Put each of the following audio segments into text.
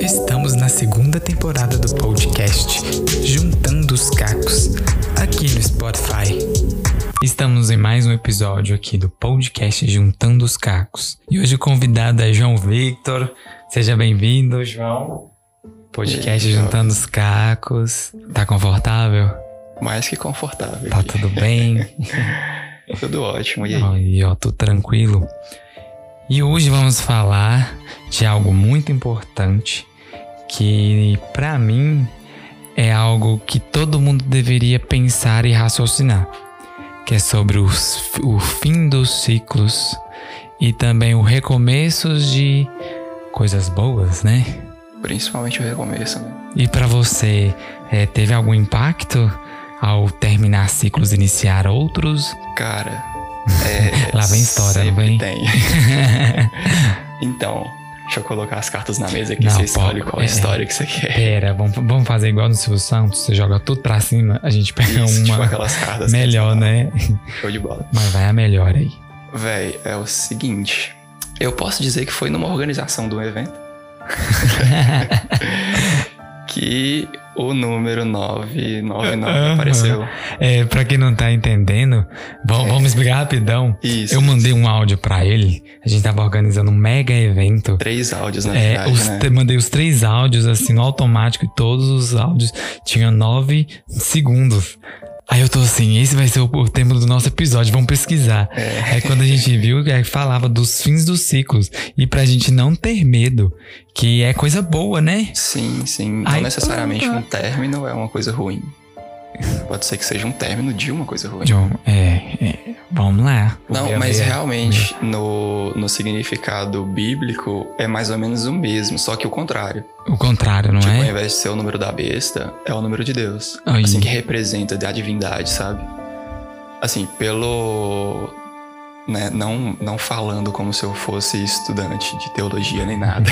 Estamos na segunda temporada do podcast Juntando os Cacos, aqui no Spotify. Estamos em mais um episódio aqui do podcast Juntando os Cacos. E hoje o convidado é João Victor. Seja bem-vindo, João. Podcast aí, Juntando os Cacos. Tá confortável? Mais que confortável. Tá tudo bem? tudo ótimo. E aí? Aí, ó, tudo tranquilo. E hoje vamos falar de algo muito importante que, para mim, é algo que todo mundo deveria pensar e raciocinar, que é sobre os, o fim dos ciclos e também o recomeço de coisas boas, né? Principalmente o recomeço, né? E para você, é, teve algum impacto ao terminar ciclos e iniciar outros? Cara, é, Lá vem história, não vem? Tem. então, deixa eu colocar as cartas na mesa aqui, Não, você escolhe pô, qual é. história que você quer. Pera, vamos, vamos fazer igual no Silvio Santos? Você joga tudo pra cima, a gente pega Isso, tipo uma aquelas cartas. melhor, né? Show de bola. Mas vai a melhor aí. Véi, é o seguinte. Eu posso dizer que foi numa organização do evento que o número 999 Aham. apareceu. É, pra quem não tá entendendo, vamos, vamos explicar rapidão. Isso. Eu mandei um áudio pra ele, a gente tava organizando um mega evento. Três áudios, na É, verdade, os, né? mandei os três áudios assim no automático e todos os áudios tinham nove segundos. Aí eu tô assim, esse vai ser o, o tema do nosso episódio, vamos pesquisar. É. Aí quando a gente viu, aí falava dos fins dos ciclos. E pra gente não ter medo, que é coisa boa, né? Sim, sim. Não Aí- necessariamente um término é uma coisa ruim. Pode ser que seja um término de uma coisa ruim. John, é, é, vamos lá. Não, mas realmente, no, no significado bíblico, é mais ou menos o mesmo, só que o contrário. O contrário, não tipo, ao é? invés de ser o número da besta, é o número de Deus. Aí. Assim, que representa a divindade, sabe? Assim, pelo. Né, não, não falando como se eu fosse estudante de teologia nem nada.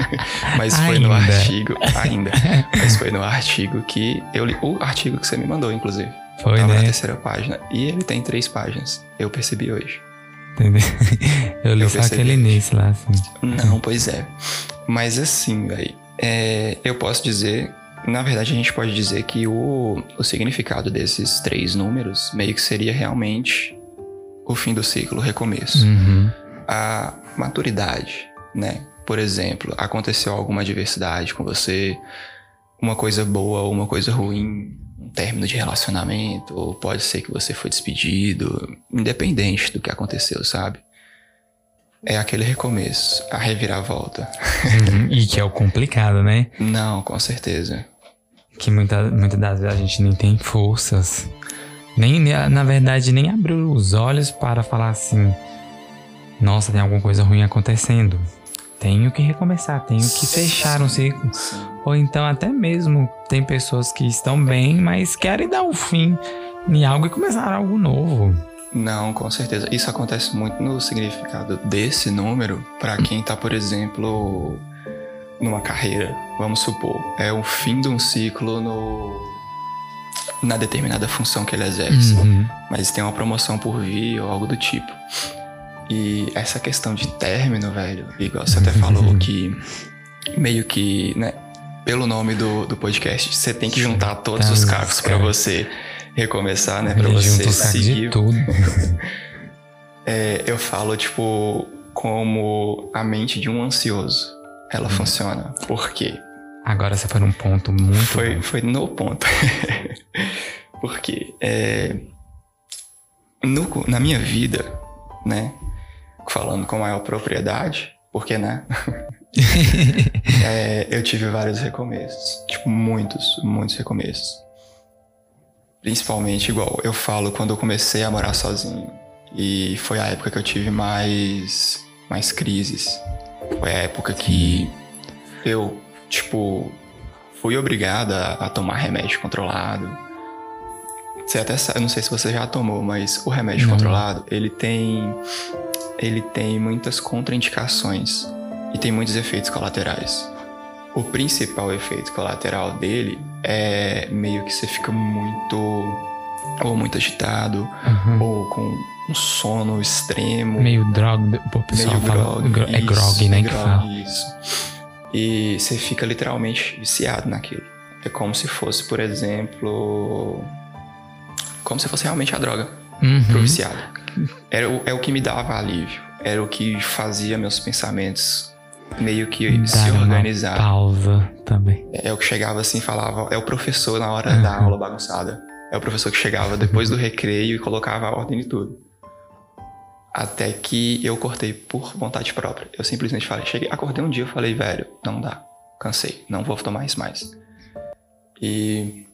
mas foi no Ainda. artigo. Ainda. mas foi no artigo que eu li. O artigo que você me mandou, inclusive. Foi, Tava na né? terceira página. E ele tem três páginas. Eu percebi hoje. Entendeu? Eu li Eu só aquele início lá, assim. Não, pois é. Mas assim, velho, é, eu posso dizer. Na verdade, a gente pode dizer que o, o significado desses três números meio que seria realmente o fim do ciclo, o recomeço. Uhum. A maturidade, né? Por exemplo, aconteceu alguma adversidade com você, uma coisa boa ou uma coisa ruim, um término de relacionamento, ou pode ser que você foi despedido, independente do que aconteceu, sabe? É aquele recomeço, a reviravolta. Uhum. E que é o complicado, né? Não, com certeza. Que muita, muitas das vezes a gente nem tem forças. Nem, na verdade, nem abriu os olhos para falar assim: Nossa, tem alguma coisa ruim acontecendo. Tenho que recomeçar, tenho que fechar um ciclo. Ou então, até mesmo, tem pessoas que estão bem, mas querem dar o fim em algo e começar algo novo. Não, com certeza. Isso acontece muito no significado desse número para quem tá, por exemplo, numa carreira, vamos supor, é o fim de um ciclo no na determinada função que ele exerce, Uhum. mas tem uma promoção por vir ou algo do tipo. E essa questão de término, velho, igual você até falou que meio que, né, pelo nome do, do podcast, você tem que juntar todos Tá, os cacos para cara. você recomeçar, né, para você seguir tudo. é, eu falo, tipo, como a mente de um ansioso. Ela funciona. Por quê? Agora você foi num ponto muito. Foi, bom. foi no ponto. Porque é, no- na minha vida, né? Falando com maior propriedade, porque, né? é, eu tive vários recomeços. Tipo, muitos, muitos recomeços. Principalmente, igual, eu falo quando eu comecei a morar sozinho. E foi a época que eu tive mais, mais crises. Foi a época que eu, tipo, fui obrigado a, tomar remédio controlado. Você até sabe, não sei se você já tomou, mas o remédio Não. controlado, ele tem ele tem muitas contraindicações e tem muitos efeitos colaterais. O principal efeito colateral dele é meio que você fica muito ou muito agitado Uhum. ou com um sono extremo, Meio drog, o pessoal meio fala. grog, gro- é grog, né? é que grog, fala. Isso. E você fica literalmente viciado naquilo. É como se fosse, por exemplo. Como se fosse realmente a droga Uhum. pro viciado. Era o, é o que me dava alívio. Era o que fazia meus pensamentos meio que se organizar. pausa também. É o que chegava assim e falava. É o professor na hora da Uhum. aula bagunçada. É o professor que chegava depois do recreio e colocava a ordem de tudo. Até que eu cortei por vontade própria. Eu simplesmente falei, cheguei, acordei um dia e falei, velho, não dá. Cansei, não vou tomar isso mais. E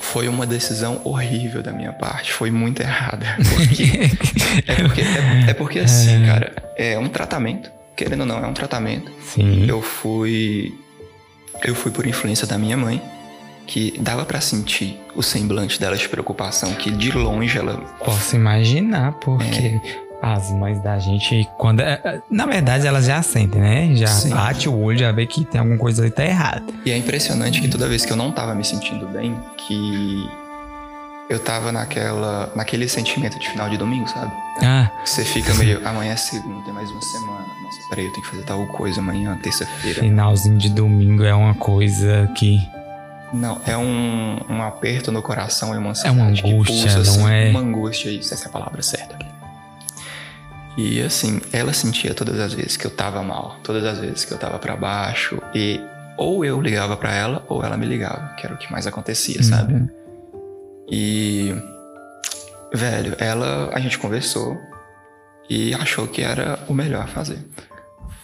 foi uma decisão horrível da minha parte, foi muito errada. Porque, é, porque, é, é porque assim, cara, é um tratamento, querendo ou não, é um tratamento. Sim. Eu fui. Eu fui por influência da minha mãe, que dava pra sentir o semblante dela de preocupação, que de longe ela. Posso imaginar, porque É. as mães da gente, quando. é, é, Na verdade, elas já sentem, né? Já Sim. bate o olho, já vê que tem alguma coisa ali que tá errada. E é impressionante que toda vez que eu não tava me sentindo bem, que eu tava naquela. naquele sentimento de final de domingo, sabe? Ah, Você fica meio. Amanhã é segunda, tem mais uma semana. Nossa, peraí, eu tenho que fazer tal coisa amanhã, terça-feira. finalzinho de domingo é uma coisa que. Não, é um, um aperto no coração, é uma É uma angústia, pulsa, não assim, é? Uma angústia, isso, essa é a palavra certa. E assim, ela sentia todas as vezes que eu tava mal, todas as vezes que eu tava pra baixo, e ou eu ligava pra ela, ou ela me ligava, que era o que mais acontecia, sabe? Uhum. E. Velho, ela. A gente conversou e achou que era o melhor a fazer.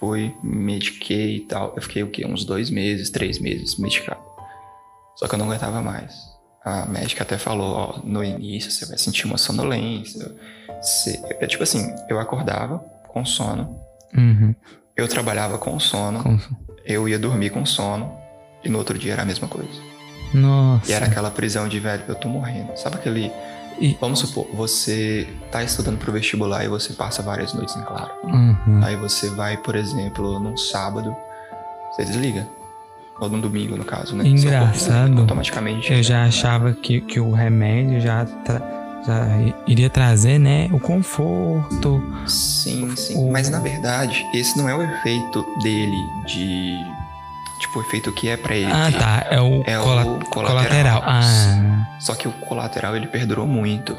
Me mediquei e tal. Eu fiquei o quê? Uns dois meses, três meses medicado. Só que eu não aguentava mais. A médica até falou, ó, no início você vai sentir uma sonolência. Você... É tipo assim, eu acordava com sono, Uhum. eu trabalhava com sono, Com- eu ia dormir com sono, e no outro dia era a mesma coisa. Nossa. E era aquela prisão de velho, eu tô morrendo. Sabe aquele. E- Vamos supor, você tá estudando pro vestibular e você passa várias noites em claro. Uhum. Aí você vai, por exemplo, num sábado, você desliga. Ou num domingo, no caso, né? Engraçado. Automaticamente. Eu já achava que, que o remédio já, tra- já iria trazer, né, o conforto. Sim, sim. O- Mas na verdade, esse não é o efeito dele de. Tipo, o efeito que é pra ele. Ah, tá. É o, É o cola- colateral. colateral. Ah, Só que o colateral ele perdurou muito.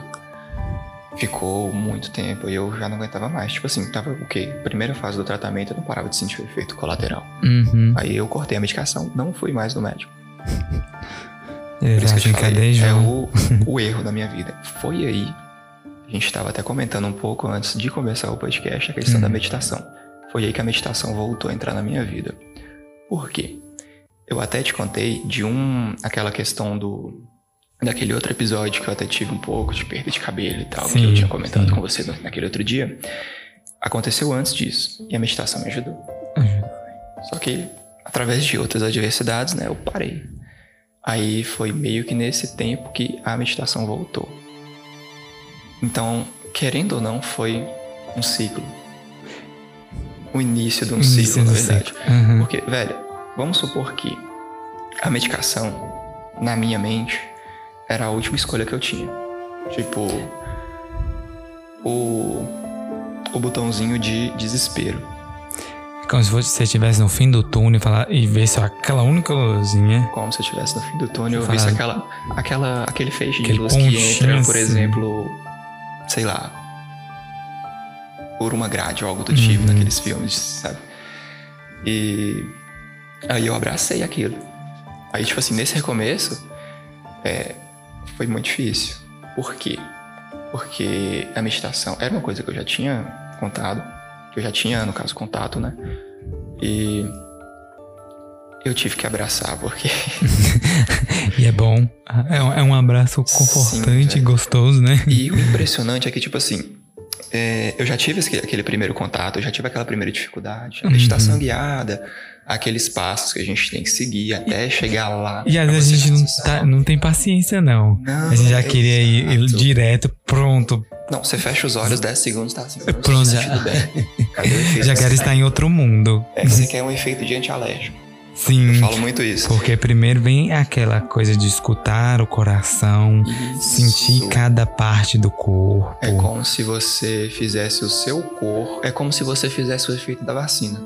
Ficou muito tempo e eu já não aguentava mais. Tipo assim, tava o quê? Primeira fase do tratamento eu não parava de sentir o efeito colateral. uhum. Aí eu cortei a medicação, não fui mais no médico. Por isso Eles que eu te é falei, é o, o erro da minha vida. Foi aí, a gente estava até comentando um pouco antes de começar o podcast, a questão Uhum. da meditação. Foi aí que a meditação voltou a entrar na minha vida. Por quê? Eu até te contei de um. aquela questão do. Daquele outro episódio que eu até tive um pouco de perda de cabelo e tal, que Sim, eu tinha comentado sim. com você naquele outro dia. Aconteceu antes disso. E a meditação me ajudou. Ajuda. Só que, através de outras adversidades, né, eu parei. Aí foi meio que nesse tempo que a meditação voltou. Então, querendo ou não, foi um ciclo. O início de um Início ciclo, na verdade. ciclo. Uhum. Porque, velho, vamos supor que a medicação, na minha mente, era a última escolha que eu tinha. Tipo, o, o botãozinho de desespero. Como se você estivesse no fim do túnel e, falar, e só aquela única luzinha. Como se eu estivesse no fim do túnel e visse aquela, aquela, aquele feixe de Aquele luz que entra, por assim. exemplo, sei lá, por uma grade ou algo do tipo Uhum. naqueles filmes, sabe? E aí eu abracei aquilo. Aí, tipo assim, nesse recomeço, é, foi muito difícil. Por quê? Porque a meditação era uma coisa que eu já tinha contado, que eu já tinha, no caso, contato, né? E eu tive que abraçar, porque E é bom. É um, é abraço confortante e velho. gostoso, né? E o impressionante é que, tipo assim, é, eu já tive aquele primeiro contato, eu já tive aquela primeira dificuldade, a Uhum. meditação guiada, aqueles passos que a gente tem que seguir até chegar lá. E às vezes a gente não, tá, não tem paciência, não. Não, A gente já queria ir, ir direto, pronto. Não, você fecha os olhos 10 segundos, tá assim, Pronto, já- já. Tudo bem. Cadê o efeito? Já quero estar em outro mundo. É que você quer um efeito de antialérgico. Sim. Eu falo muito isso. Porque primeiro vem aquela coisa de escutar o coração, sentir Isso. cada parte do corpo. É como se você fizesse o seu corpo. É como se você fizesse o efeito da vacina.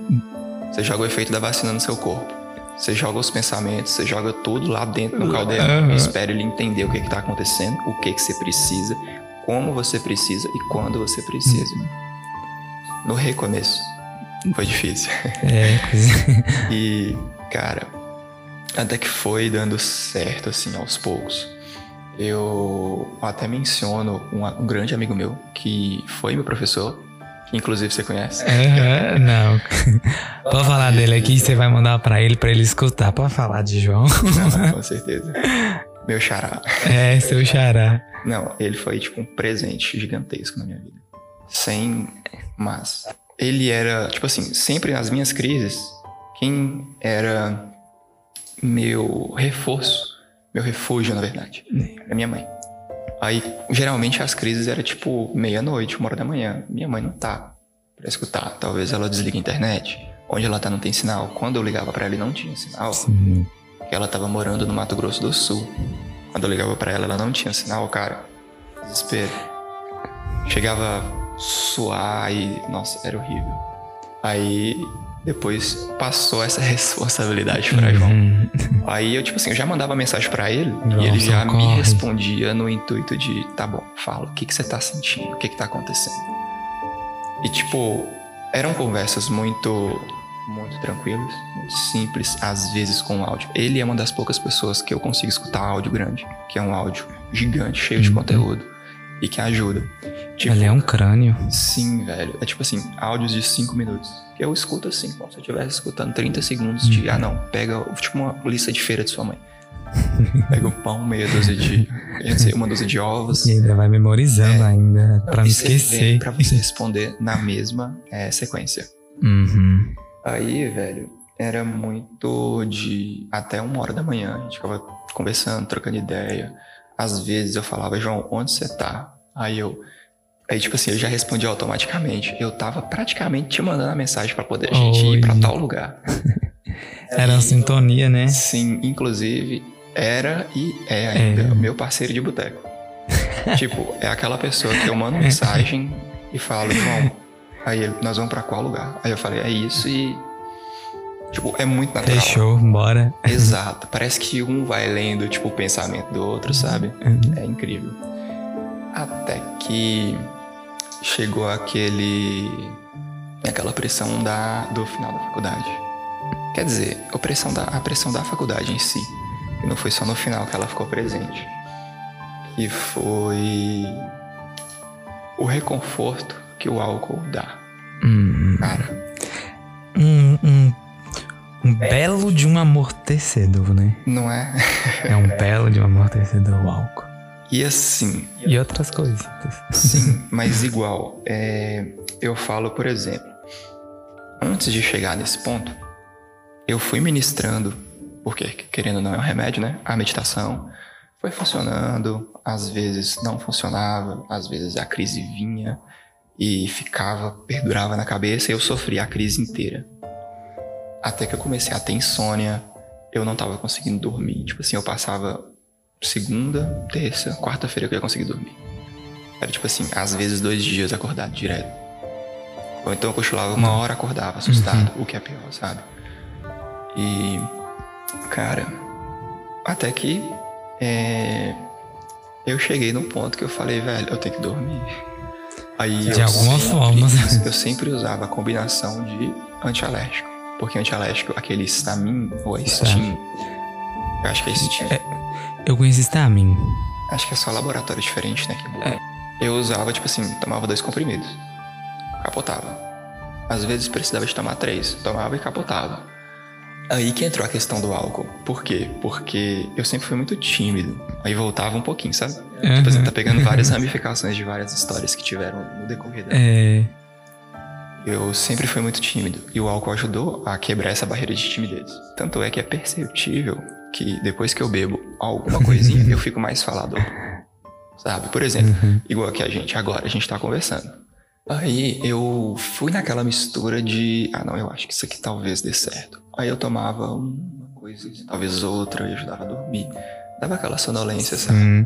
Você joga o efeito da vacina no seu corpo. Você joga os pensamentos, você joga tudo lá dentro no caldeirão Uhum. e espera ele entender o que está acontecendo, o que, que você precisa, como você precisa e quando você precisa. No recomeço, foi difícil. É, coisa- E, cara, até que foi dando certo, assim, aos poucos. Eu até menciono um, um grande amigo meu, que foi meu professor, inclusive você conhece. Aham, não. Pode falar dele aqui, você vai mandar pra ele, pra ele escutar. Pode falar de João. Não, com certeza. Meu xará. É, seu xará. Não, ele foi tipo um presente gigantesco na minha vida. Sem mas. Ele era, tipo assim, sempre nas minhas crises, quem era meu reforço, meu refúgio, na verdade, era minha mãe. Aí, geralmente as crises era tipo meia-noite, uma hora da manhã. Minha mãe não tá pra escutar. Talvez ela desligue a internet. Onde ela tá não tem sinal. Quando eu ligava pra ela não tinha sinal, Sim. ela tava morando no Mato Grosso do Sul. Quando eu ligava pra ela, ela não tinha sinal, cara. Desespero. Chegava a suar e. Nossa, era horrível. Aí depois passou essa responsabilidade João. Uhum. Aí eu, tipo assim, eu já mandava mensagem pra ele João, e ele já me socorre. respondia no intuito de: tá bom, fala, o que, que você tá sentindo? O que, que tá acontecendo? E, tipo, eram conversas muito, muito tranquilas, muito simples, às vezes com áudio. Ele é uma das poucas pessoas que eu consigo escutar áudio grande, que é um áudio gigante, cheio de Uhum. conteúdo e que ajuda. Tipo, Ele é um crânio. Sim, velho. É tipo assim, áudios de 5 minutos. Eu escuto assim, como se eu estivesse escutando 30 segundos de. Ah, não, pega tipo uma lista de feira de sua mãe. pega um pão, meia dúzia de. eu não sei, uma dúzia de ovos. E ainda vai memorizando É. ainda, pra e vê- esquecer. Pra você responder na mesma é, sequência. Uhum. Aí, velho, era muito de. Até uma hora da manhã. A gente ficava conversando, trocando ideia. Às vezes eu falava, João, onde você tá? Aí eu. Aí, tipo assim, ele já respondia automaticamente. Eu tava praticamente te mandando a mensagem pra poder a gente ir pra Oi. tal lugar. Era uma sintonia, né? Sim, inclusive, era e é ainda É. meu parceiro de boteco. tipo, é aquela pessoa que eu mando mensagem e falo, João, aí ele, nós vamos pra qual lugar? Aí eu falei, é isso e. Tipo, é muito natural. Fechou, bora. Exato. Parece que um vai lendo, tipo, o pensamento do outro, sabe? Uhum. É incrível. Até que chegou aquele. aquela pressão da, do final da faculdade. Quer dizer, a pressão, da, a pressão da faculdade em si. E não foi só no final que ela ficou presente. Que foi. o reconforto que o álcool dá. Hum, Cara, um, um, um belo de um amortecedor, né? não é? É um belo de um amortecedor o álcool. E assim, E outras coisas. Sim, mas igual. é, eu falo, por exemplo, antes de chegar nesse ponto, eu fui ministrando, porque querendo ou não é um remédio, né? A meditação foi funcionando, às vezes não funcionava, às vezes a crise vinha e ficava, perdurava na cabeça e eu sofria a crise inteira. Até que eu comecei a ter insônia, eu não tava conseguindo dormir. Tipo assim, eu passava segunda, terça, quarta-feira que eu ia conseguir dormir. Era tipo assim, às vezes dois dias acordado direto. Ou então eu cochilava uma hora, acordava assustado, o que é pior, sabe? E, cara, até que é, eu cheguei num ponto que eu falei, velho, eu tenho que dormir. Aí De eu alguma sempre- forma. Eu sempre usava a combinação de antialérgico. Porque antialérgico, aquele Stamin ou é Steam. Eu acho que é Steam. Eu conheci Stamin. Acho que é só laboratório diferente, né? Que muda. Eu usava, tipo assim, tomava dois comprimidos. Capotava. Às vezes precisava de tomar três. Tomava e capotava. Aí que entrou a questão do álcool. Por quê? Porque eu sempre fui muito tímido. Aí voltava um pouquinho, sabe? Tipo assim, tá pegando várias ramificações de várias histórias que tiveram no decorrer da É. eu sempre fui muito tímido e o álcool ajudou a quebrar essa barreira de timidez. Tanto é que é perceptível que depois que eu bebo alguma coisinha, eu fico mais falador. Sabe? Por exemplo, igual aqui a gente agora, a gente tá conversando. Aí eu fui naquela mistura de, ah não, eu acho que isso aqui talvez dê certo. Aí eu tomava uma coisa, talvez outra, e ajudava a dormir. Dava aquela sonolência, sabe? Hum,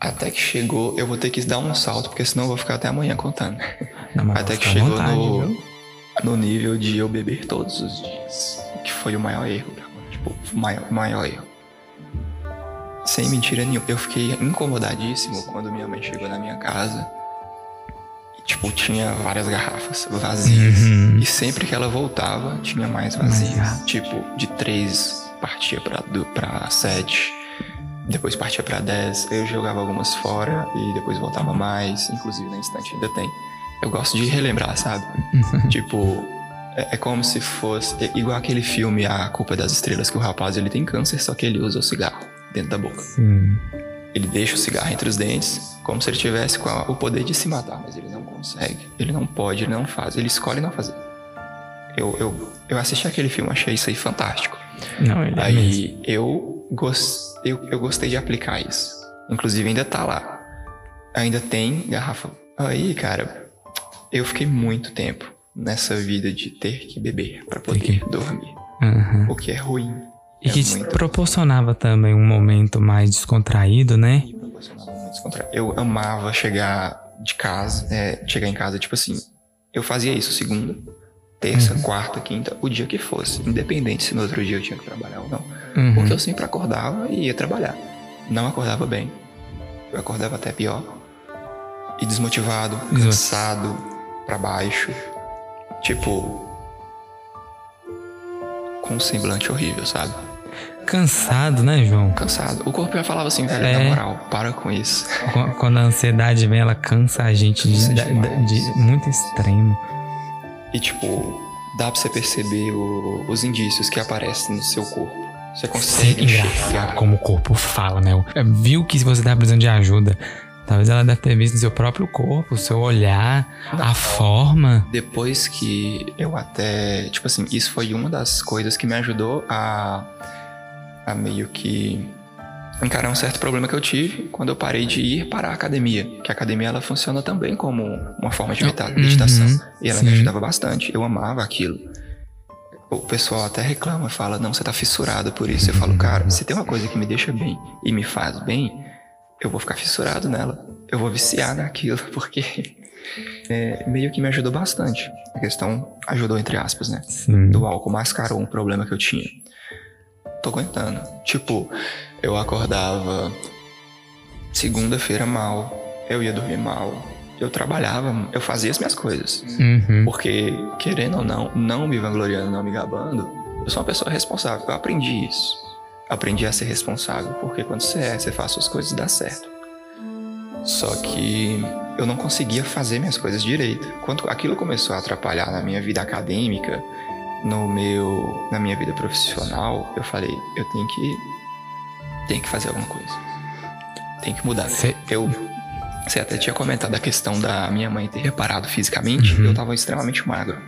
Até que chegou, eu vou ter que dar um salto, porque senão eu vou ficar até amanhã contando. não, Até que à chegou vontade, no, viu? no nível de eu beber todos os dias. Que foi o maior erro. O maior, maior erro. Sem mentira nenhuma. Eu fiquei incomodadíssimo quando minha mãe chegou na minha casa. E, tipo, tinha várias garrafas vazias. Uhum. E sempre que ela voltava, tinha mais vazias. Tipo, de três partia pra, do, pra sete. Depois partia pra dez. Eu jogava algumas fora e depois voltava mais. Inclusive na instante ainda tem. Eu gosto de relembrar, sabe? tipo, é, é como se fosse. é igual aquele filme A Culpa das Estrelas, que o rapaz ele tem câncer, só que ele usa o cigarro dentro da boca. Sim. Ele deixa o cigarro entre os dentes, como se ele tivesse com a- o poder de se matar, mas ele não consegue. Ele não pode, ele não faz, ele escolhe não fazer. Eu, eu, eu assisti aquele filme, achei isso aí fantástico. Não, ele é. Aí eu, gos- eu, eu gostei de aplicar isso. Inclusive ainda tá lá. Ainda tem garrafa. Aí, cara, eu fiquei muito tempo nessa vida de ter que beber pra poder que- dormir. Aham. O que é ruim. E é que te proporcionava também um momento mais descontraído, né? Eu amava chegar de casa, é, chegar em casa, tipo assim, eu fazia isso segunda, terça, Uhum. quarta, quinta, o dia que fosse, independente se no outro dia eu tinha que trabalhar ou não. Uhum. Porque eu sempre acordava e ia trabalhar. Não acordava bem. Eu acordava até pior. E desmotivado, cansado, pra baixo. Tipo. Com um semblante horrível, sabe? Cansado, né, João? Cansado. O corpo já falava assim, velho, É. na moral, para com isso. Qu- Quando a ansiedade vem, ela cansa a gente de, demais. de muito extremo. E tipo, dá pra você perceber o- os indícios que aparecem no seu corpo. Você Sim, consegue engraçado enxergar. como o corpo fala, né? Viu que você tá precisando de ajuda. Talvez ela deve ter visto no seu próprio corpo, o seu olhar, a forma. Depois que eu até. Tipo assim, isso foi uma das coisas que me ajudou a. a meio que. encarar um certo problema que eu tive quando eu parei de ir para a academia. Que a academia ela funciona também como uma forma de Uhum, meditação. e ela me sim. ajudava bastante. Eu amava aquilo. O pessoal até reclama, fala, não, você tá fissurado por isso. Eu falo, cara, se tem uma coisa que me deixa bem e me faz bem, eu vou ficar fissurado nela. Eu vou viciar naquilo, porque é, meio que me ajudou bastante. A questão ajudou, entre aspas, né? Sim. Do álcool mascarou um problema que eu tinha. Tô aguentando. Tipo, eu acordava segunda-feira mal, eu ia dormir mal, eu trabalhava, eu fazia as minhas coisas. Uhum. Porque, querendo ou não, não me vangloriando, não me gabando, eu sou uma pessoa responsável. Eu aprendi isso. Aprendi a ser responsável, porque quando você é, você faz suas coisas e dá certo. Só que eu não conseguia fazer minhas coisas direito. Quando aquilo começou a atrapalhar na minha vida acadêmica, no meu, na minha vida profissional, eu falei, eu tenho que, tenho que fazer alguma coisa. Tem que mudar. Cê- Eu, você até tinha comentado a questão da minha mãe ter reparado fisicamente. Uhum. Eu tava extremamente magro.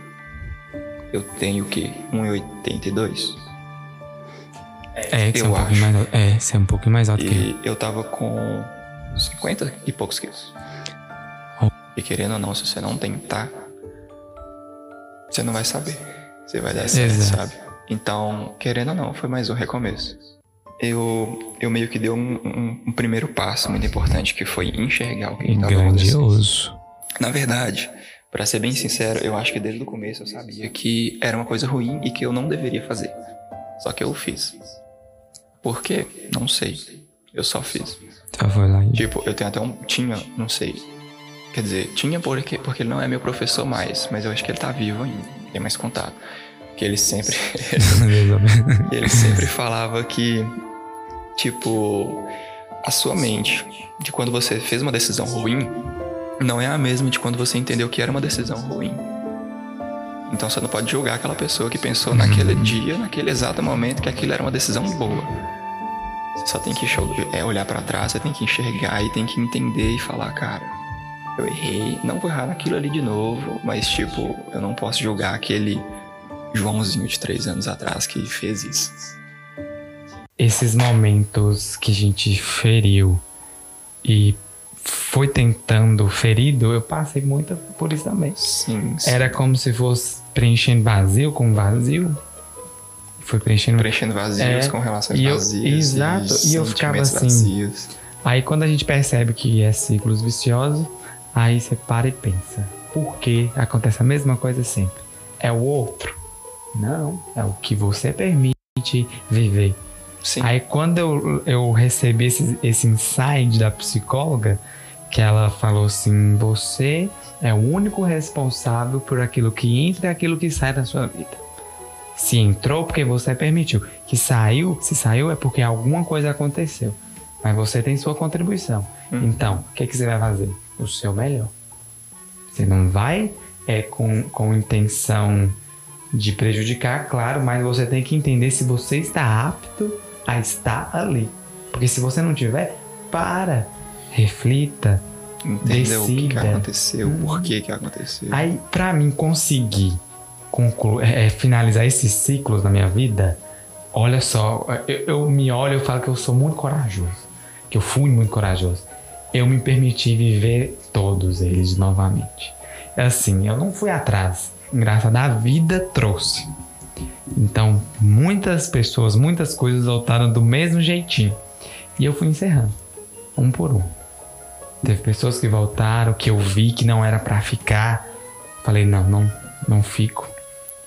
Eu tenho o quê? 1,82? É, é um eu pouquinho acho. mais alto. É, você é um pouquinho mais alto que eu. E eu tava com 50 e poucos quilos. Oh. E querendo ou não, se você não tentar, você não vai saber. Você vai dar certo, Exato. sabe? Então, querendo ou não, foi mais um recomeço. Eu, eu meio que dei um, um- um primeiro passo muito importante, que foi enxergar o que estava. Grandioso. Na verdade, pra ser bem sincero, eu acho que desde o começo eu sabia que era uma coisa ruim e que eu não deveria fazer. Só que eu fiz. Por quê? Não sei. Eu só fiz. Foi lá e. Tipo, eu tenho até um. Tinha, não sei. Quer dizer, tinha porque, porque ele não é meu professor mais, mas eu acho que ele tá vivo ainda. Tem mais contato. Que ele sempre. ele sempre falava que. Tipo. A sua mente, de quando você fez uma decisão ruim, não é a mesma de quando você entendeu que era uma decisão ruim. Então você não pode julgar aquela pessoa que pensou naquele dia, naquele exato momento, que aquilo era uma decisão boa. Você só tem que é, olhar pra trás, você tem que enxergar e tem que entender e falar, cara, eu errei, não vou errar naquilo ali de novo, mas tipo, eu não posso julgar aquele Joãozinho de três anos atrás que fez isso. Esses momentos que a gente feriu e foi tentando ferido, eu passei muito por isso também. Sim, sim. Era como se fosse preenchendo vazio com vazio. Foi preenchendo. preenchendo vazios É, com relações e eu- vazias. exato, e eu ficava assim. vazios. Aí quando a gente percebe que é ciclos viciosos, aí você para e pensa: por que acontece a mesma coisa sempre? é o outro. Não, é o que você permite viver. Sim. Aí quando eu, eu recebi esse, esse insight da psicóloga, que ela falou assim: você é o único responsável por aquilo que entra e aquilo que sai da sua vida. Se entrou porque você permitiu. Que saiu, se saiu é porque alguma coisa aconteceu. Mas você tem sua contribuição. Uhum. Então, o que, que você vai fazer? O seu melhor. Você não vai é, com, com intenção de prejudicar, claro, mas você tem que entender se você está apto a estar ali. Porque se você não tiver, para, reflita, Entendeu o que, que decida. aconteceu, Uhum. por que que aconteceu. Aí, pra mim conseguir conclu é, é, finalizar esses ciclos na minha vida, olha só, eu, eu me olho e falo que eu sou muito corajoso. Que eu fui muito corajoso. Eu me permiti viver todos eles novamente. Assim, eu não fui atrás. Graça da vida trouxe. Então, muitas pessoas, muitas coisas voltaram do mesmo jeitinho. E eu fui encerrando, um por um. Teve pessoas que voltaram, que eu vi que não era pra ficar. Falei, não, não, não fico.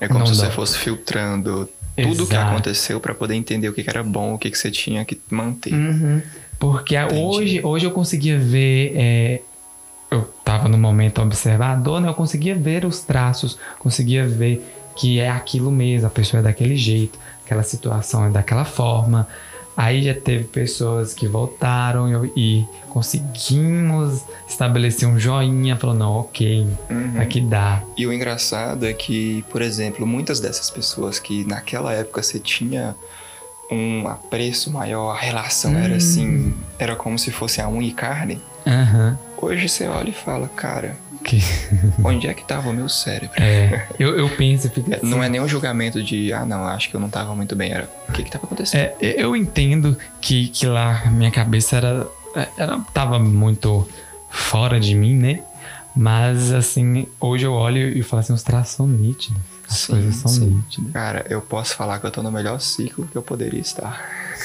É como Não se você fosse filtrando tudo o que aconteceu pra poder entender o que era bom, o que você tinha que manter. Uhum. Porque Entendi. hoje, hoje eu conseguia ver. é, eu tava no momento observador, né? Eu conseguia ver os traços, conseguia ver que é aquilo mesmo, a pessoa é daquele jeito, aquela situação é daquela forma. Aí já teve pessoas que voltaram e, conseguimos estabelecer um joinha, falou, não, ok, Uhum. aqui dá. E o engraçado é que, por exemplo, muitas dessas pessoas que naquela época você tinha um apreço maior, a relação era Hum. assim, era como se fosse a unha e carne. Aham. Hoje você olha e fala, cara, Que- onde é que tava o meu cérebro? É, eu, eu penso, fica assim, Não é nem um julgamento de, ah, não, acho que eu não tava muito bem. Era, o que que tava acontecendo? É, eu entendo que, que lá minha cabeça era, era. tava muito fora de mim, né? Mas assim, hoje eu olho e falo assim, os traços são nítidos. As Sim, coisas são sim. nítidas. Cara, eu posso falar que eu tô no melhor ciclo que eu poderia estar.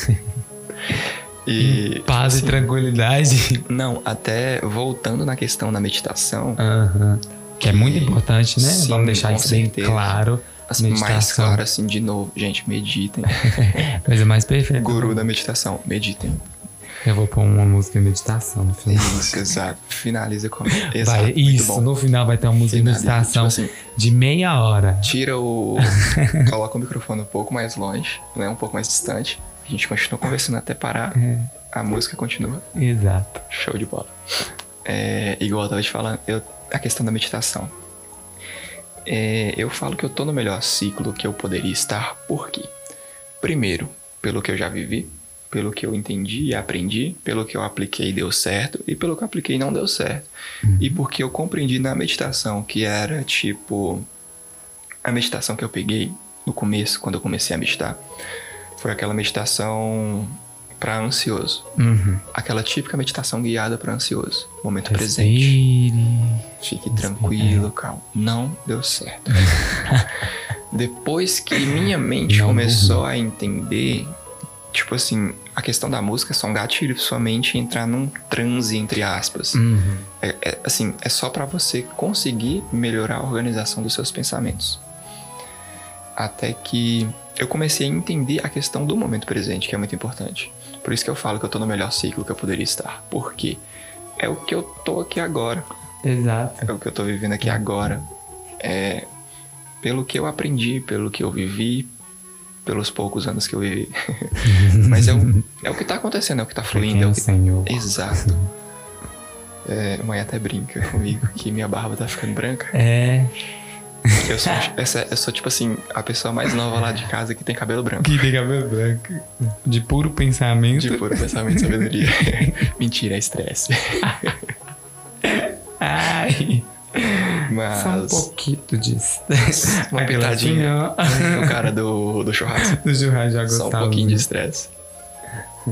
e. Paz assim, e tranquilidade. Não, até voltando na questão da meditação, Aham. Que é muito E- importante, né? sim, Vamos deixar isso bem claro. assim, mais meditação. claro assim, de novo, gente, meditem. Coisa mais perfeita. Guru da meditação, meditem. Eu vou pôr uma música de meditação no final. Isso, exato. Finaliza com. Exato, Vai, isso, no final vai ter uma música de Finaliza, meditação tipo assim, de meia hora. tira o. coloca o microfone um pouco mais longe, né? Um pouco mais distante. A gente continua conversando até parar. É, A música continua. exato. Show de bola. É, igual eu tava te falando, eu- a questão da meditação. É, eu falo que eu tô no melhor ciclo que eu poderia estar, por quê? Primeiro, pelo que eu já vivi, pelo que eu entendi e aprendi, pelo que eu apliquei deu certo, e pelo que eu apliquei não deu certo. E porque eu compreendi na meditação que era tipo. A meditação que eu peguei no começo, quando eu comecei a meditar, foi aquela meditação para ansioso Uhum. aquela típica meditação guiada para ansioso. Momento presente. Respire. Fique tranquilo, calmo. Não deu certo. Depois que minha mente Não começou a entender, tipo assim, a questão da música é só um gatilho pra sua mente entrar num transe, entre aspas. Uhum. É, é, assim, é só para você conseguir melhorar a organização dos seus pensamentos. Até que eu comecei a entender a questão do momento presente, que é muito importante. Por isso que eu falo que eu tô no melhor ciclo que eu poderia estar. Por quê? É o que eu tô aqui agora. Exato. É o que eu tô vivendo aqui agora. É pelo que eu aprendi, pelo que eu vivi, pelos poucos anos que eu vivi. Mas é o, é o que tá acontecendo, é o que tá fluindo. É o Pequeno que Senhor. Exato. É, mãe até brinca comigo que minha barba tá ficando branca. É. Eu sou, essa, eu sou tipo assim, a pessoa mais nova lá de casa que tem cabelo branco. Que tem cabelo branco. De puro pensamento. De puro pensamento e sabedoria. Mentira, é estresse. Ai. Só um Mas. pouquinho disso. Uma Aquela pitadinha. assim. O cara do, do churrasco. Do churrasco já Só gostava. um pouquinho de estresse.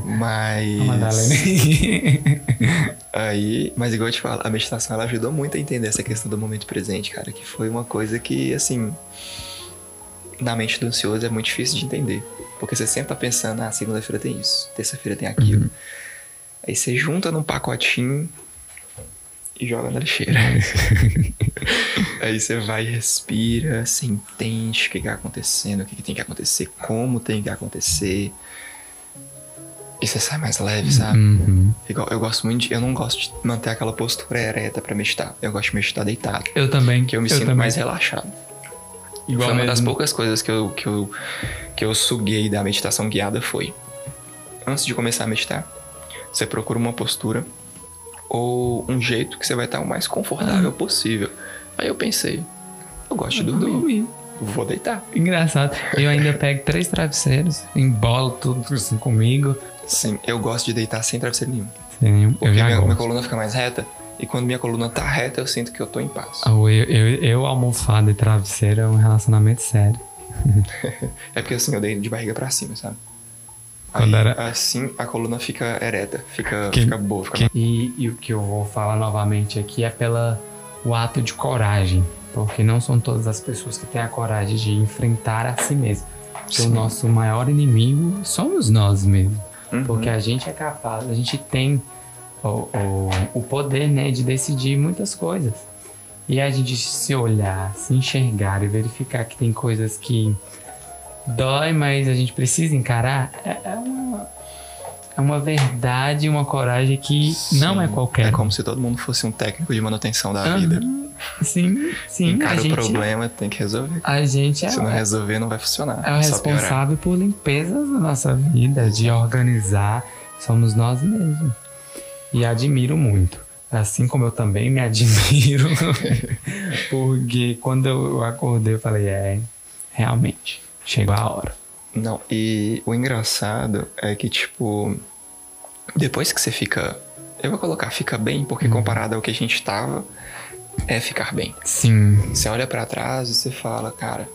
Mas. Madalena. Aí, mas igual eu te falo, a meditação ela ajudou muito a entender essa questão do momento presente, cara, que foi uma coisa que, assim, na mente do ansioso é muito difícil de entender. Porque você sempre tá pensando, ah, segunda-feira tem isso, terça-feira tem aquilo. Aí você junta num pacotinho e joga na lixeira. Aí você vai e respira, você entende o que está acontecendo, o que, que tem que acontecer, como tem que acontecer. E você sai mais leve, sabe? Uhum. Igual, eu gosto muito de, Eu não gosto de manter aquela postura ereta pra meditar. Eu gosto de meditar deitado. Eu também. Que eu me eu sinto também. mais relaxado. Igual foi uma das mesmo. poucas coisas que eu, que, eu, que eu suguei da meditação guiada foi. Antes de começar a meditar, você procura uma postura ou um jeito que você vai estar o mais confortável possível. Aí eu pensei, eu gosto de dormir, Dormir. Vou deitar. Engraçado. Eu ainda pego três travesseiros, embolo tudo assim comigo. Sim, eu gosto de deitar sem travesseiro nenhum. Sim, eu Porque já minha, minha coluna fica mais reta. E quando minha coluna tá reta, eu sinto que eu tô em paz. Ah, Eu, eu, eu, almofada e travesseiro é um relacionamento sério. É porque assim, eu dei de barriga pra cima, sabe? Quando Aí, era- Assim, a coluna fica ereta, fica, Quem- fica boa, fica Que- E, e o que eu vou falar novamente aqui é pela o ato de coragem. Porque não são todas as pessoas que têm a coragem de enfrentar a si mesmo. Porque o Sim. nosso maior inimigo somos nós mesmos. Uhum. Porque a gente é capaz, a gente tem o, o, o poder né, de decidir muitas coisas. E a gente se olhar, se enxergar e verificar que tem coisas que dói, mas a gente precisa encarar, é, é uma, é uma verdade, uma coragem que não é Sim, qualquer. É como se todo mundo fosse um técnico de manutenção da Aham. vida. Sim, sim. A Encara o gente, problema, tem que resolver. a gente é, Se não resolver, não vai funcionar. é o só piorar. responsável por limpeza da nossa vida, de organizar. Somos nós mesmos. E admiro muito. Assim como eu também me admiro. porque quando eu acordei, eu falei: é, realmente, chegou a hora. Não, e o engraçado é que, tipo, depois que você fica. Eu vou colocar fica bem, porque comparado ao que a gente tava, é ficar bem. Sim. Você olha pra trás e você fala, cara,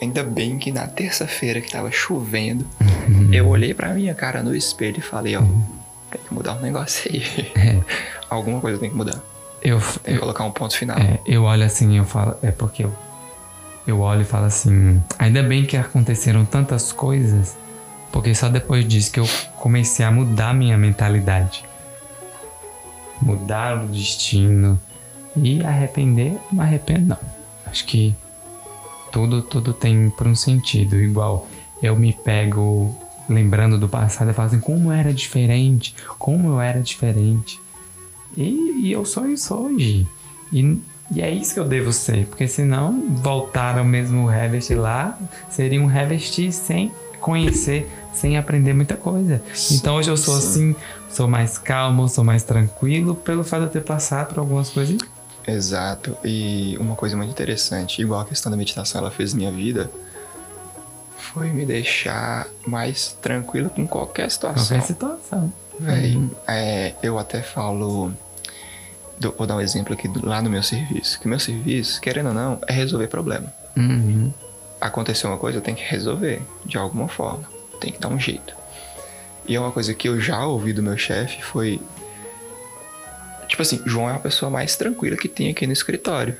ainda bem que na terça-feira que tava chovendo, eu olhei pra minha cara no espelho e falei, ó, tem que mudar um negócio aí. É, Alguma coisa tem que mudar. eu, Tem que colocar um ponto final. É, eu olho assim, eu falo, é porque eu, eu olho e falo assim, ainda bem que aconteceram tantas coisas, porque só depois disso que eu comecei a mudar minha mentalidade. Mudar o destino e arrepender, não arrependo não. Acho que tudo, tudo tem por um sentido, igual eu me pego lembrando do passado e falo assim, como era diferente, como eu era diferente. E, e eu sou isso hoje. E, e é isso que eu devo ser, porque senão voltar ao mesmo Revest lá seria um Revest sem conhecer, sem aprender muita coisa. Então hoje eu sou Sim. assim, sou mais calmo, sou mais tranquilo pelo fato de eu ter passado por algumas coisas. Exato. E uma coisa muito interessante, igual a questão da meditação ela fez minha vida, foi me deixar mais tranquilo com qualquer situação. Qualquer situação. Véi, Uhum. é, eu até falo. do- vou dar um exemplo aqui do- lá no meu serviço. Que meu serviço, querendo ou não, é resolver problema. Uhum. Aconteceu uma coisa, eu tenho que resolver de alguma forma. Tem que dar um jeito. E é uma coisa que eu já ouvi do meu chefe foi. Tipo assim, João é a pessoa mais tranquila que tem aqui no escritório.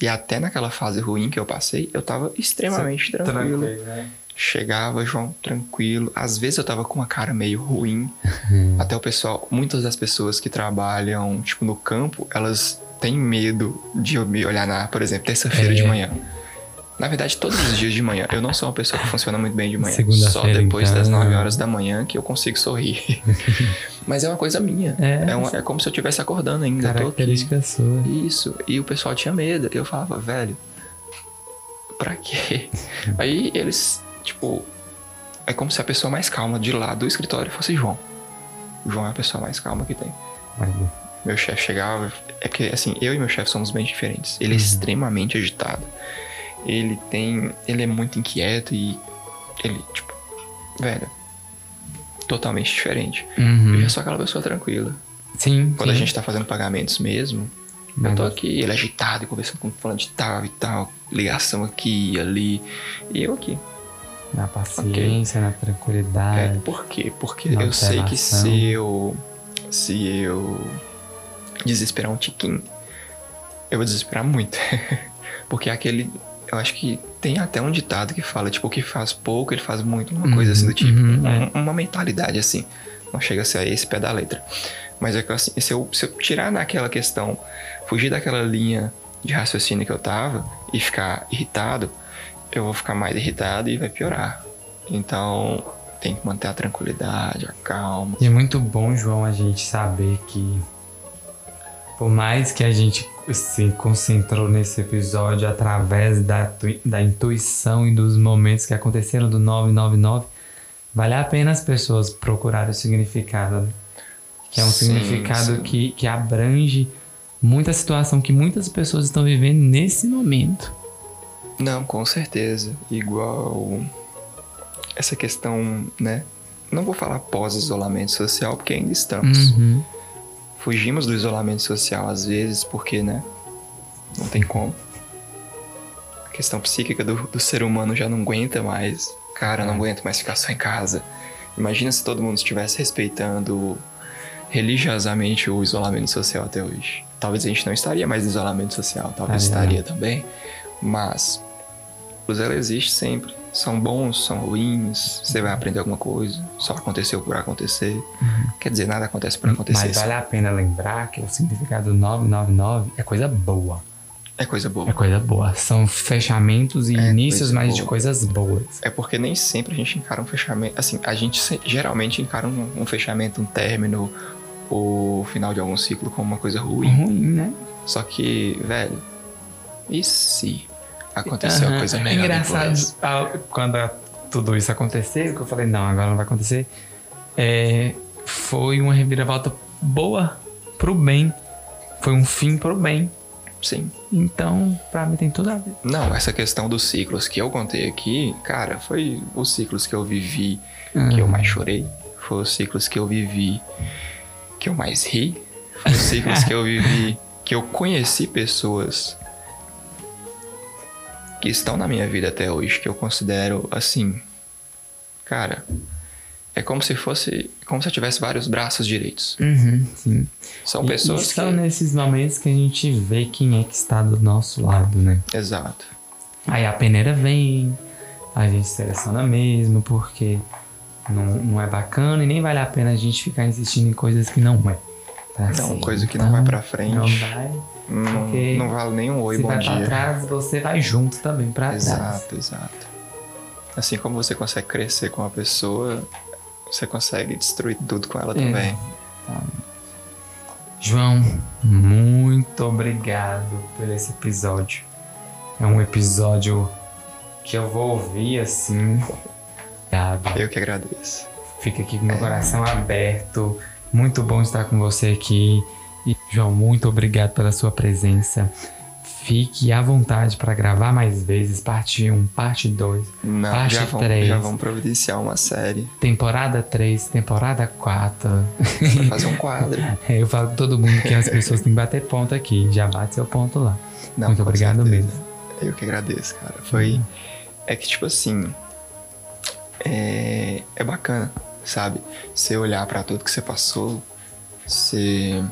E até naquela fase ruim que eu passei, eu tava extremamente tranquilo. né? Chegava, João, tranquilo. Às vezes eu tava com uma cara meio ruim. Até o pessoal, muitas das pessoas que trabalham, tipo, no campo, elas têm medo de eu me olhar na, por exemplo, terça-feira É. de manhã. Na verdade, todos os dias de manhã. Eu não sou uma pessoa que funciona muito bem de manhã. Só depois das então. 9 horas da manhã que eu consigo sorrir. Mas é uma coisa minha. É, É, uma- é como se eu estivesse acordando ainda. Característica sua. Isso. E o pessoal tinha medo. Eu falava, velho, pra quê? Aí eles, tipo, é como se a pessoa mais calma de lá do escritório fosse João. O João é a pessoa mais calma que tem. Meu chefe chegava. É porque, assim, eu e meu chefe somos bem diferentes. Ele é Uhum. extremamente agitado. Ele tem. Ele é muito inquieto e. Ele, tipo, velho. Totalmente diferente. Uhum. Eu já sou aquela pessoa tranquila. Sim. Quando a sim. gente tá fazendo pagamentos mesmo, eu tô aqui, ele agitado e conversando com fulano de tal e tal, ligação aqui e ali, e eu aqui. Na paciência, na É, tranquilidade. por quê? Porque Na eu sei que se eu se eu desesperar um tiquinho, eu vou desesperar muito. Porque aquele eu acho que tem até um ditado que fala, tipo, o que faz pouco, ele faz muito, uma coisa assim do tipo. uhum, Um- é. Uma mentalidade assim. Não chega a ser esse pé da letra. Mas é que assim, se eu, se eu tirar naquela questão, fugir daquela linha de raciocínio que eu tava e ficar irritado, eu vou ficar mais irritado e vai piorar. Então, tem que manter a tranquilidade, a calma. E é muito bom, João, a gente saber que por mais que a gente se concentrou nesse episódio através da, da intuição e dos momentos que aconteceram do 999, vale a pena as pessoas procurarem o significado. Né? Que é um sim, significado sim. Que, que abrange muita situação que muitas pessoas estão vivendo nesse momento. Não, com certeza. Igual essa questão, né? Não vou falar pós-isolamento social, porque ainda estamos. Uhum. Fugimos do isolamento social às vezes, porque, né? Não tem como. A questão psíquica do, do ser humano já não aguenta mais. Cara, não é. aguento mais ficar só em casa. Imagina se todo mundo estivesse respeitando religiosamente o isolamento social até hoje. Talvez a gente não estaria mais em isolamento social, talvez estaria também, mas o zelo existe sempre. São bons, são ruins, você vai aprender alguma coisa, só aconteceu por acontecer. Uhum. Quer dizer, nada acontece por acontecer. Mas vale a pena lembrar que o significado 999 é coisa boa. É coisa boa. É coisa boa. São fechamentos e é inícios, mas boa. de coisas boas. É porque nem sempre a gente encara um fechamento. Assim, a gente geralmente encara um, um fechamento, um término, o final de algum ciclo como uma coisa ruim. Ruim, né? Só que, velho, e se aconteceu uhum. coisa melhor? É engraçado quando tudo isso aconteceu, que eu falei, não, agora não vai acontecer. É, foi uma reviravolta boa pro bem. Foi um fim pro bem. Sim. Então, pra mim tem tudo a ver. Não, essa questão dos ciclos que eu contei aqui, cara, foi os ciclos que eu vivi uhum. que eu mais chorei. Foi os ciclos que eu vivi que eu mais ri. Foi os ciclos que eu vivi que eu conheci pessoas que estão na minha vida até hoje, que eu considero assim, cara, é como se fosse, como se eu tivesse vários braços direitos. Uhum, sim. São pessoas e, e são que... nesses momentos que a gente vê quem é que está do nosso lado, né? Exato. Aí a peneira vem, a gente seleciona mesmo, porque não, não é bacana e nem vale a pena a gente ficar insistindo em coisas que não é. Tá não, assim, coisa que então, não vai pra frente. Não vai. Não, não vale nenhum oi, bom vai dia. Pra trás, você vai junto também pra exato, trás. Exato, exato. Assim como você consegue crescer com uma pessoa, você consegue destruir tudo com ela é. também. João, muito obrigado por esse episódio. É um episódio que eu vou ouvir assim. Obrigado. Eu que agradeço. Fica aqui com meu coração aberto. Muito bom estar com você aqui. E, João, muito obrigado pela sua presença. Fique à vontade para gravar mais vezes, parte 1, parte 2, Não, parte já vamos, 3. Já vamos providenciar uma série. Temporada 3, temporada 4. Vai fazer um quadro. é, eu falo todo mundo que as pessoas têm que bater ponto aqui. Já bate seu ponto lá. Não, Muito obrigado certeza. mesmo. Eu que agradeço, cara. Foi. Hum. É que, tipo assim. É, é bacana, sabe? Você olhar para tudo que você passou, você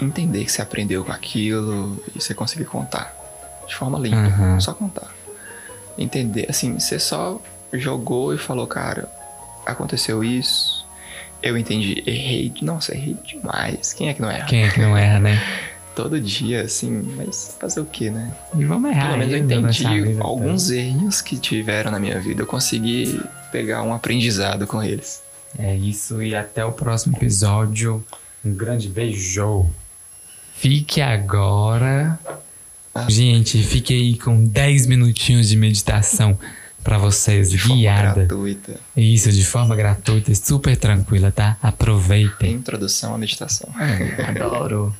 entender que você aprendeu com aquilo e você conseguir contar de forma limpa, uhum. só contar. Entender, assim, você só jogou e falou, cara, aconteceu isso, eu entendi, errei, nossa, errei demais. Quem é que não erra? Quem é que não erra, né? Todo dia, assim, mas fazer o que, né? E vamos errar. Pelo menos eu entendi alguns erros que tiveram na minha vida. Eu consegui pegar um aprendizado com eles. É isso, e até o próximo episódio. Um grande beijo. Fique agora. Gente, fique aí com 10 minutinhos de meditação para vocês, de guiada. Forma gratuita. Isso, de forma gratuita e super tranquila, tá? Aproveitem. Introdução à meditação. Adoro.